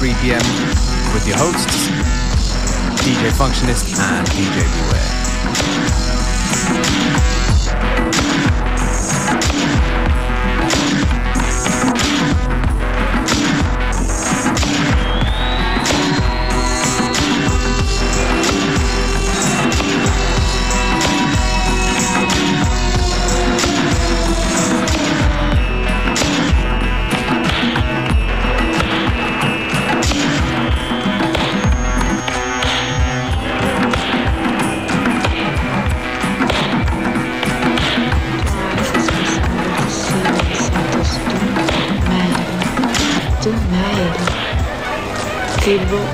3 p.m. with your hosts, DJ Functionist and DJ Beware.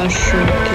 二十五。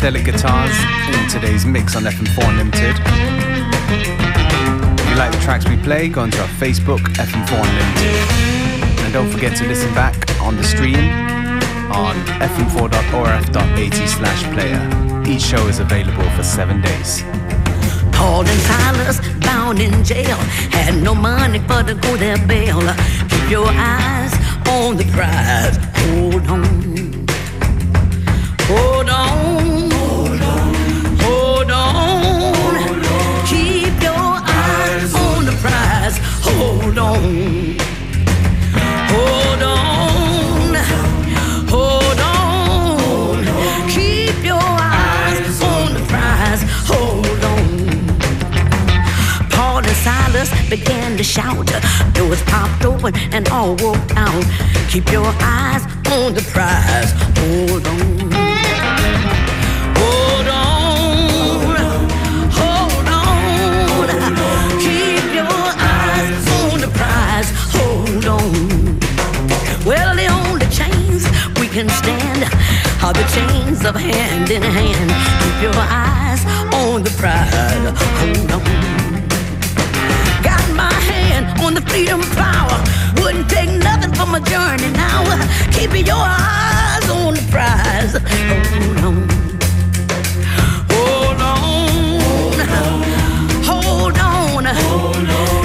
Psychedelic guitars in today's mix on FM4 Unlimited. If you like the tracks we play, go onto our Facebook, FM4 Unlimited. And don't forget to listen back on the stream on fm4.orf.at slash player. Each show is available for seven days. Paul and Silas bound in jail had no money for to go their bail. Keep your eyes on the prize. Hold on. Hold on. On. Hold on. Hold on. Keep your eyes on the prize. Hold on. Paul and Silas began to shout. Doors popped open and all walked out. Keep your eyes on the prize. Hold on. Can stand are the chains of hand in hand. Keep your eyes on the prize. Hold on. Got my hand on the freedom power. Wouldn't take nothing from a journey now. Keep your eyes on the prize. Hold on. Hold on. Hold on. Keep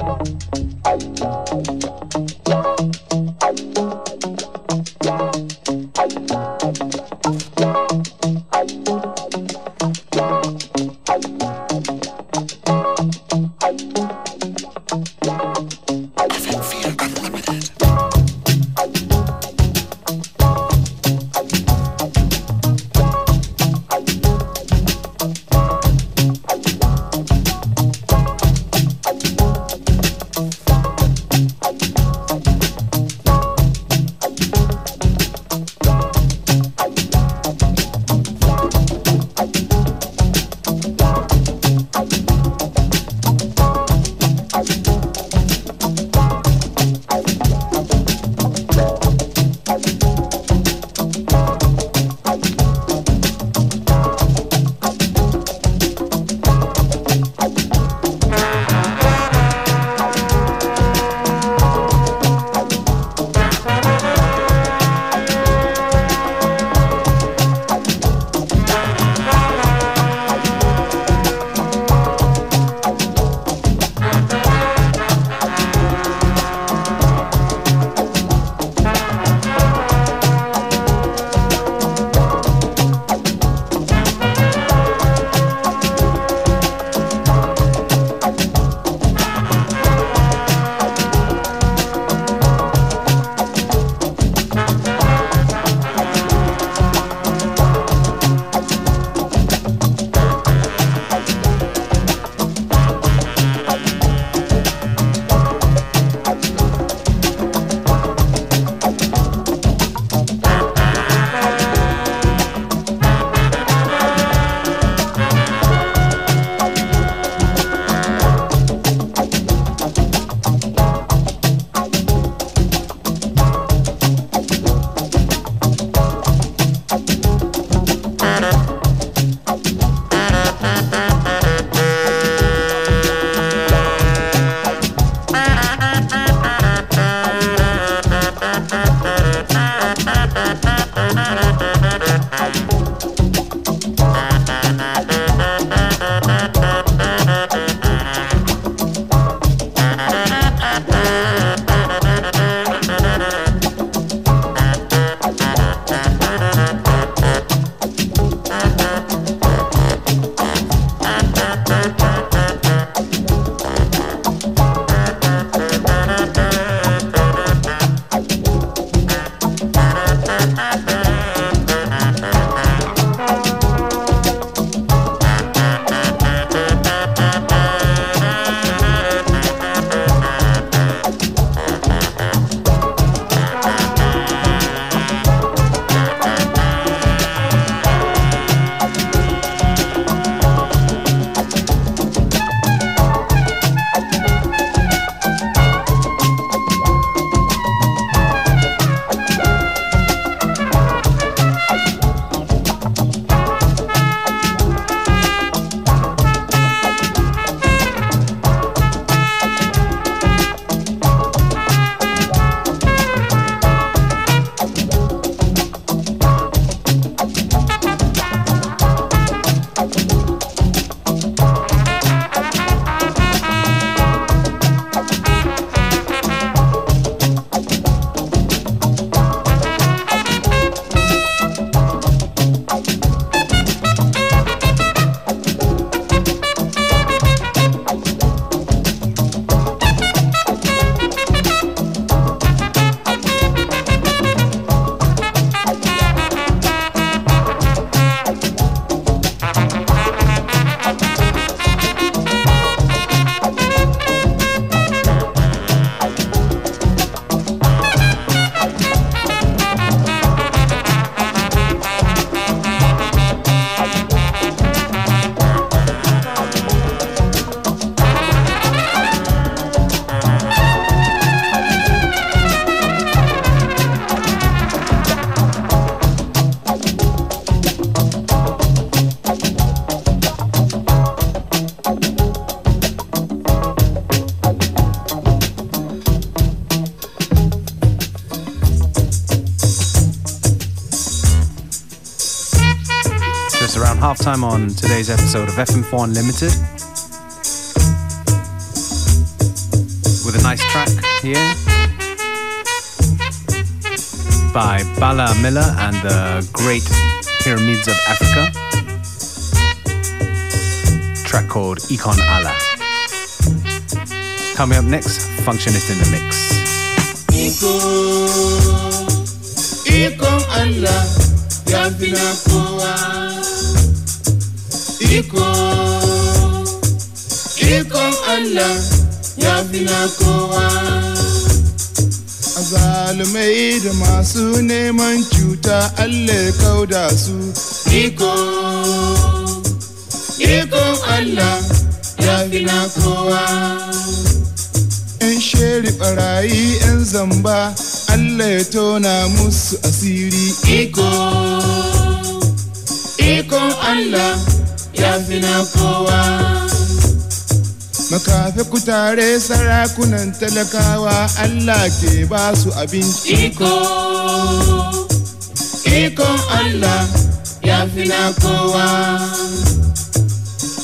I'm time on today's episode of FM4 Unlimited. With a nice track here by Bala Miller and the Great Pyramids of Africa. Track called Econ Allah. Coming up next, Functionist in the Mix. Econ Allah, Yavina Koa. Iko, Ikon Allah, Yavina Koa. Azalumai da masu neman cuta Allah kauda su. Iko, Ikon Allah, Yavina Koa. ‘Yan sheri ɓarayi ‘yan zamba, Allah ya tona musu asiri. Iko, ikon Allah ya fi na kowa. Makafi kutare sarakunan talakawa Allah ke ba su abinci. Iko, ikon Allah ya fi na kowa.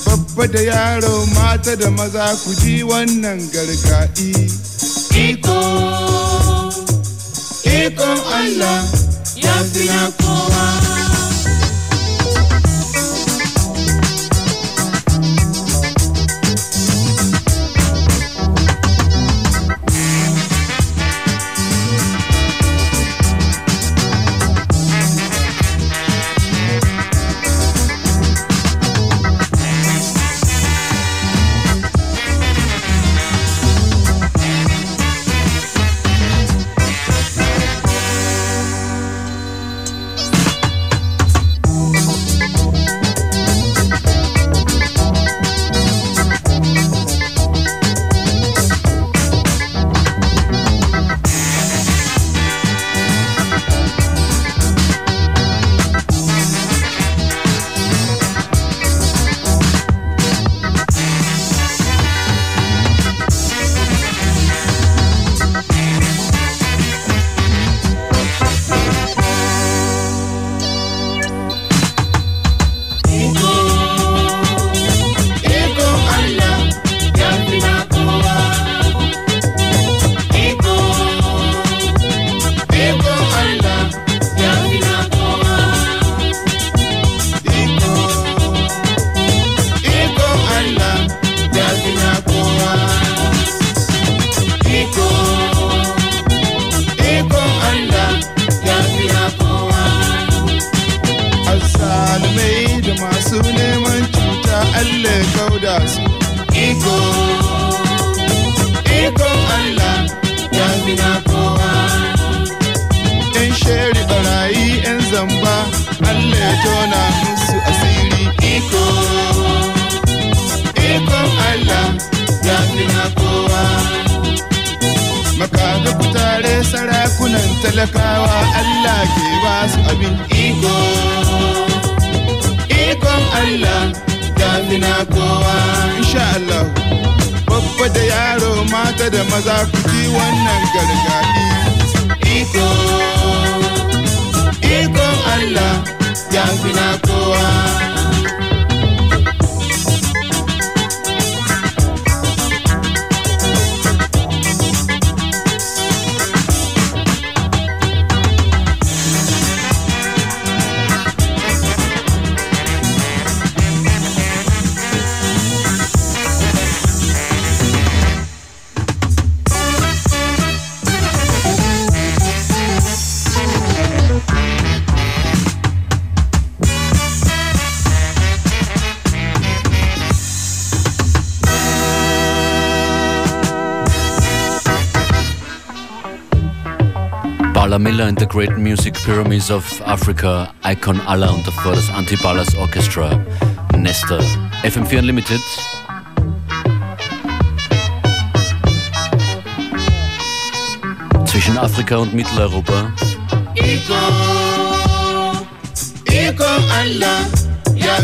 Babba da yaro mata da maza ku ji wannan gargaɗi. Iko, ikon Allah ya fi na kowa. Miller and the Great Music Pyramids of Africa, Icon Allah und davor das Antibalas Orchestra, Nesta, FM4 Unlimited. Zwischen Afrika und Mitteleuropa. Iko, Iko Allah ya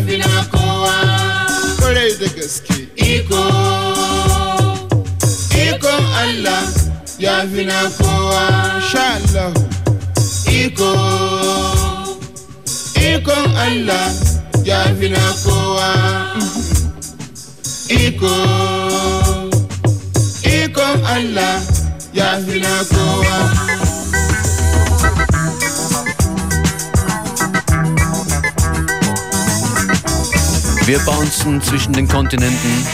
gaske. Iko, Iko Allah ya. Iko, Ikon Allah ya fi na kowa iko ikon Allah ya fi na Wir bouncen zwischen den Kontinenten.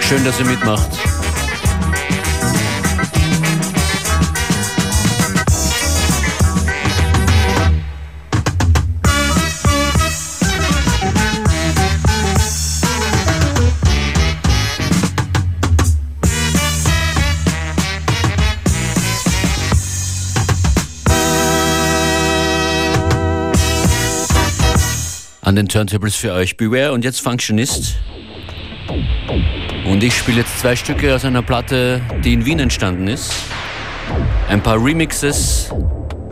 Schön, dass ihr mitmacht. Den Turntables für euch Beware und jetzt Functionist. Und ich spiele jetzt zwei Stücke aus einer Platte, die in Wien entstanden ist. Ein paar Remixes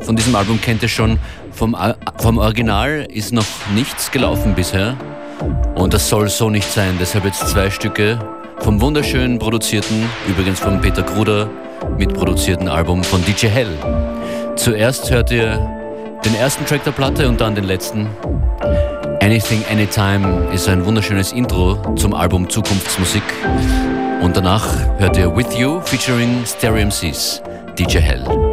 von diesem Album kennt ihr schon. Vom, vom Original ist noch nichts gelaufen bisher. Und das soll so nicht sein. Deshalb jetzt zwei Stücke vom wunderschön produzierten, übrigens von Peter Kruder mitproduzierten Album von DJ Hell. Zuerst hört ihr den ersten Track der Platte und dann den letzten. Anything Anytime ist ein wunderschönes Intro zum Album Zukunftsmusik. Und danach hört ihr With You featuring Stereo MCs, DJ Hell.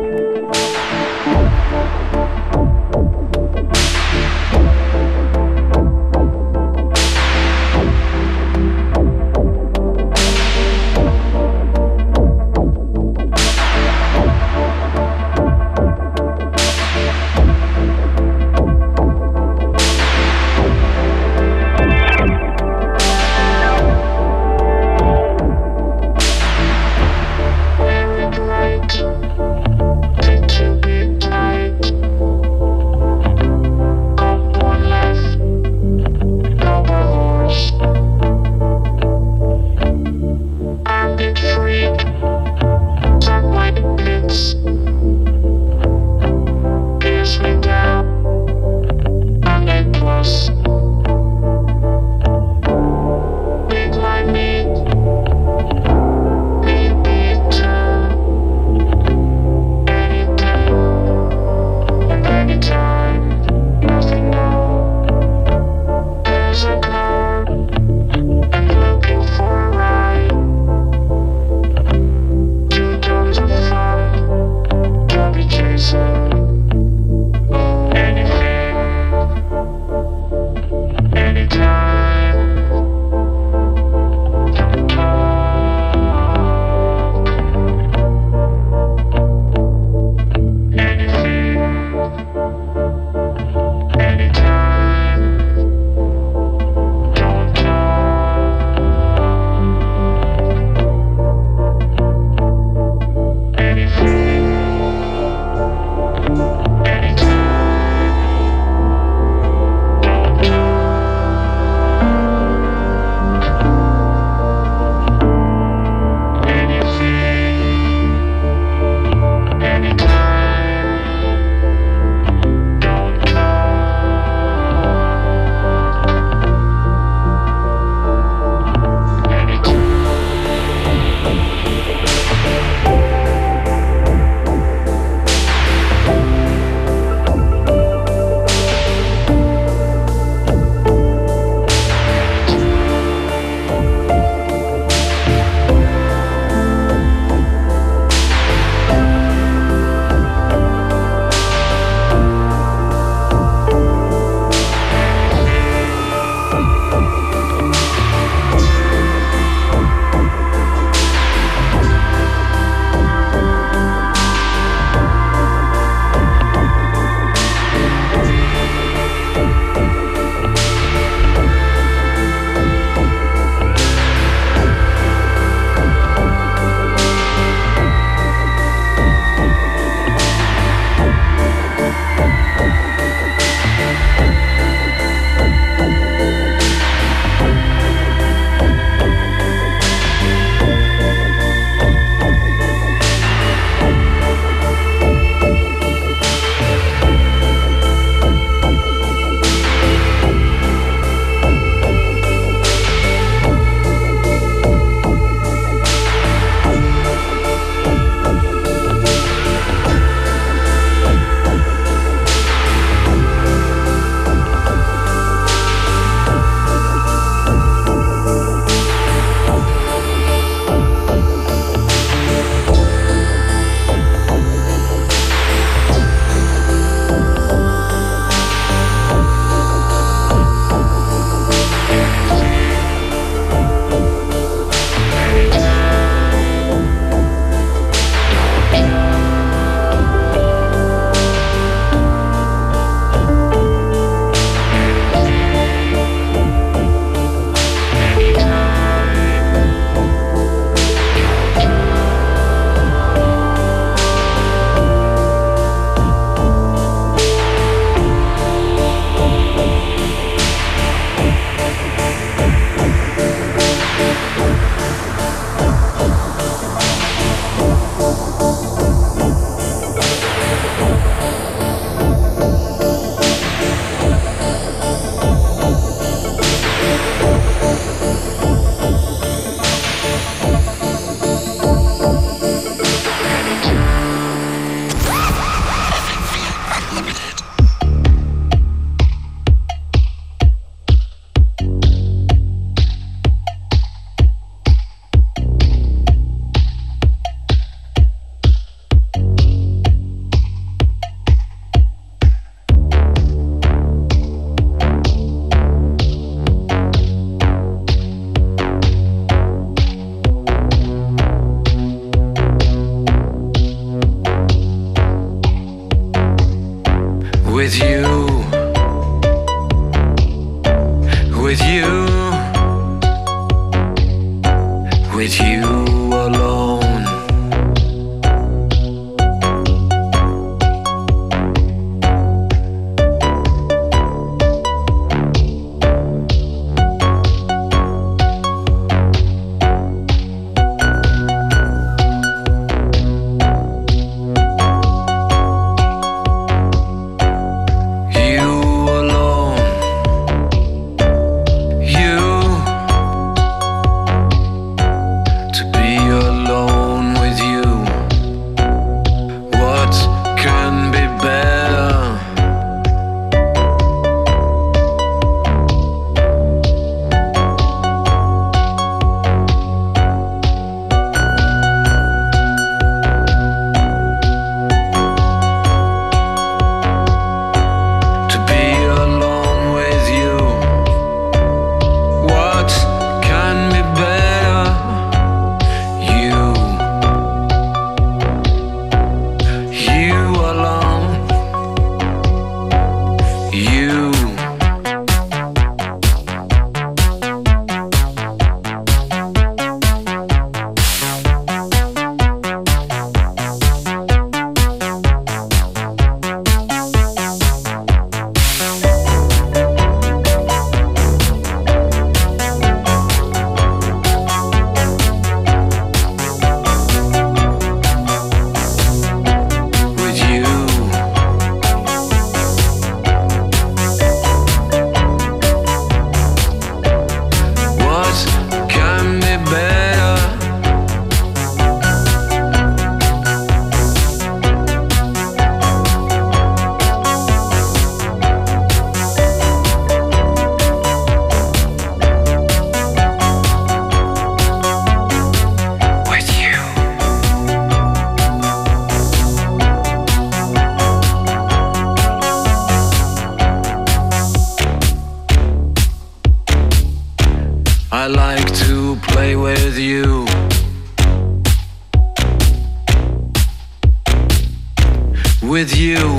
You.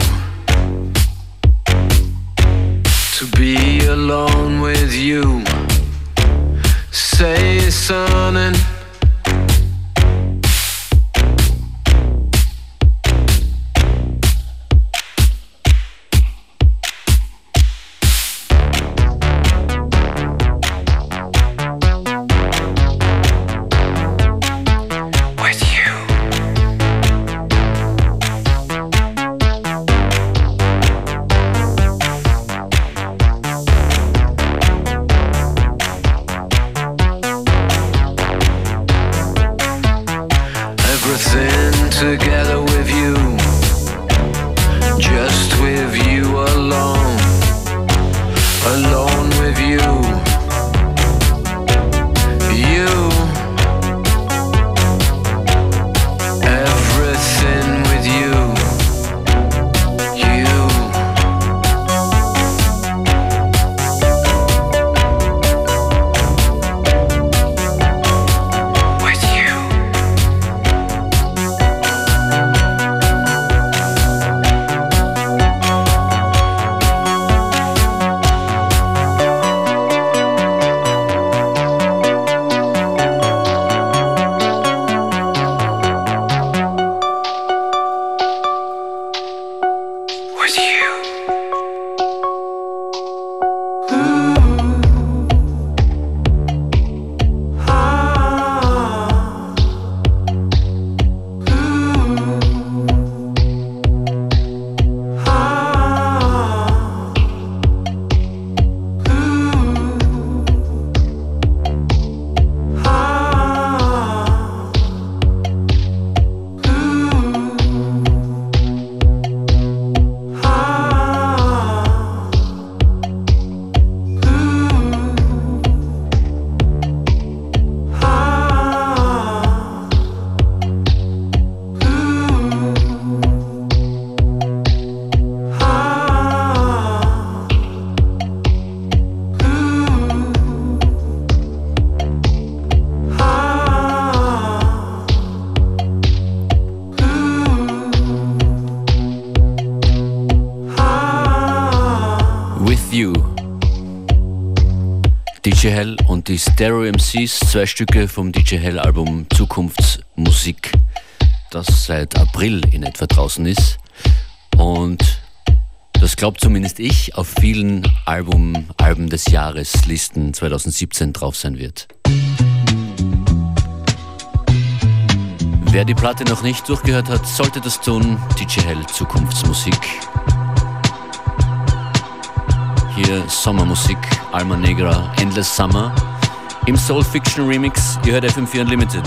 To be alone with you. Say something. Die Stereo MCs, zwei Stücke vom DJ Hell Album Zukunftsmusik, das seit April in etwa draußen ist. Und das glaubt zumindest ich, auf vielen Album, Alben des Jahres Listen 2017 drauf sein wird. Wer die Platte noch nicht durchgehört hat, sollte das tun. DJ Hell Zukunftsmusik. Hier Sommermusik, Alma Negra, Endless Summer. Im Soul Fiction Remix, ihr hört FM4 Unlimited.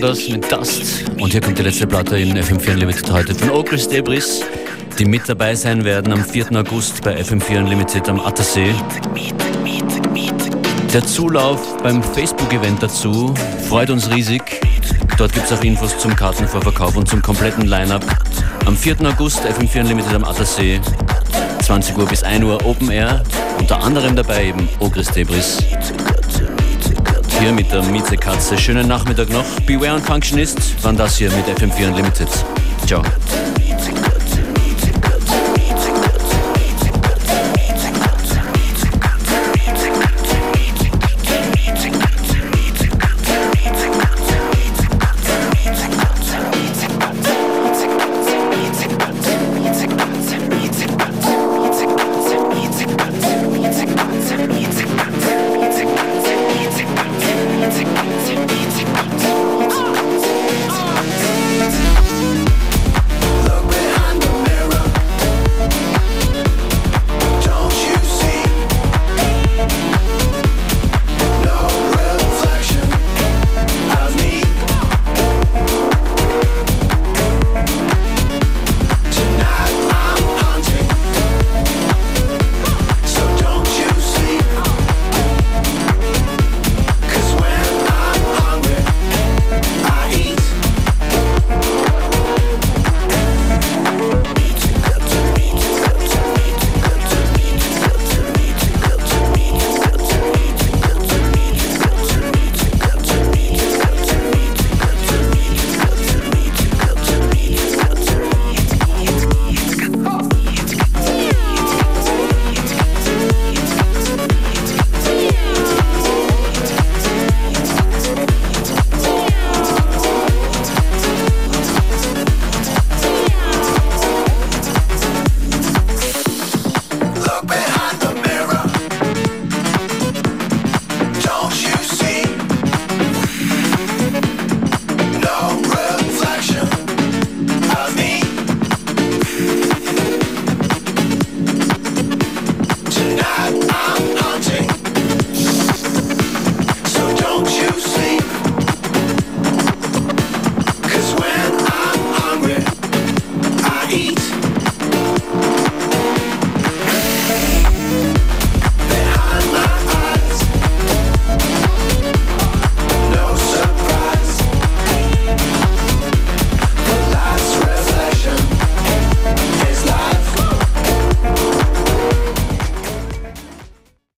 Das mit Dust. Und hier kommt die letzte Platte in FM4 Unlimited heute von Okris Debris, die mit dabei sein werden am 4. August bei FM4 Unlimited am Attersee. Der Zulauf beim Facebook-Event dazu freut uns riesig. Dort gibt es auch Infos zum Kartenvorverkauf und zum kompletten Line-Up. Am 4. August FM4 Unlimited am Attersee, 20 Uhr bis 1 Uhr Open Air. Unter anderem dabei eben Ogris Debris. Hier mit der Miezekatze. Schönen Nachmittag noch. Beware und Functionist waren das hier mit FM4 Unlimited. Ciao.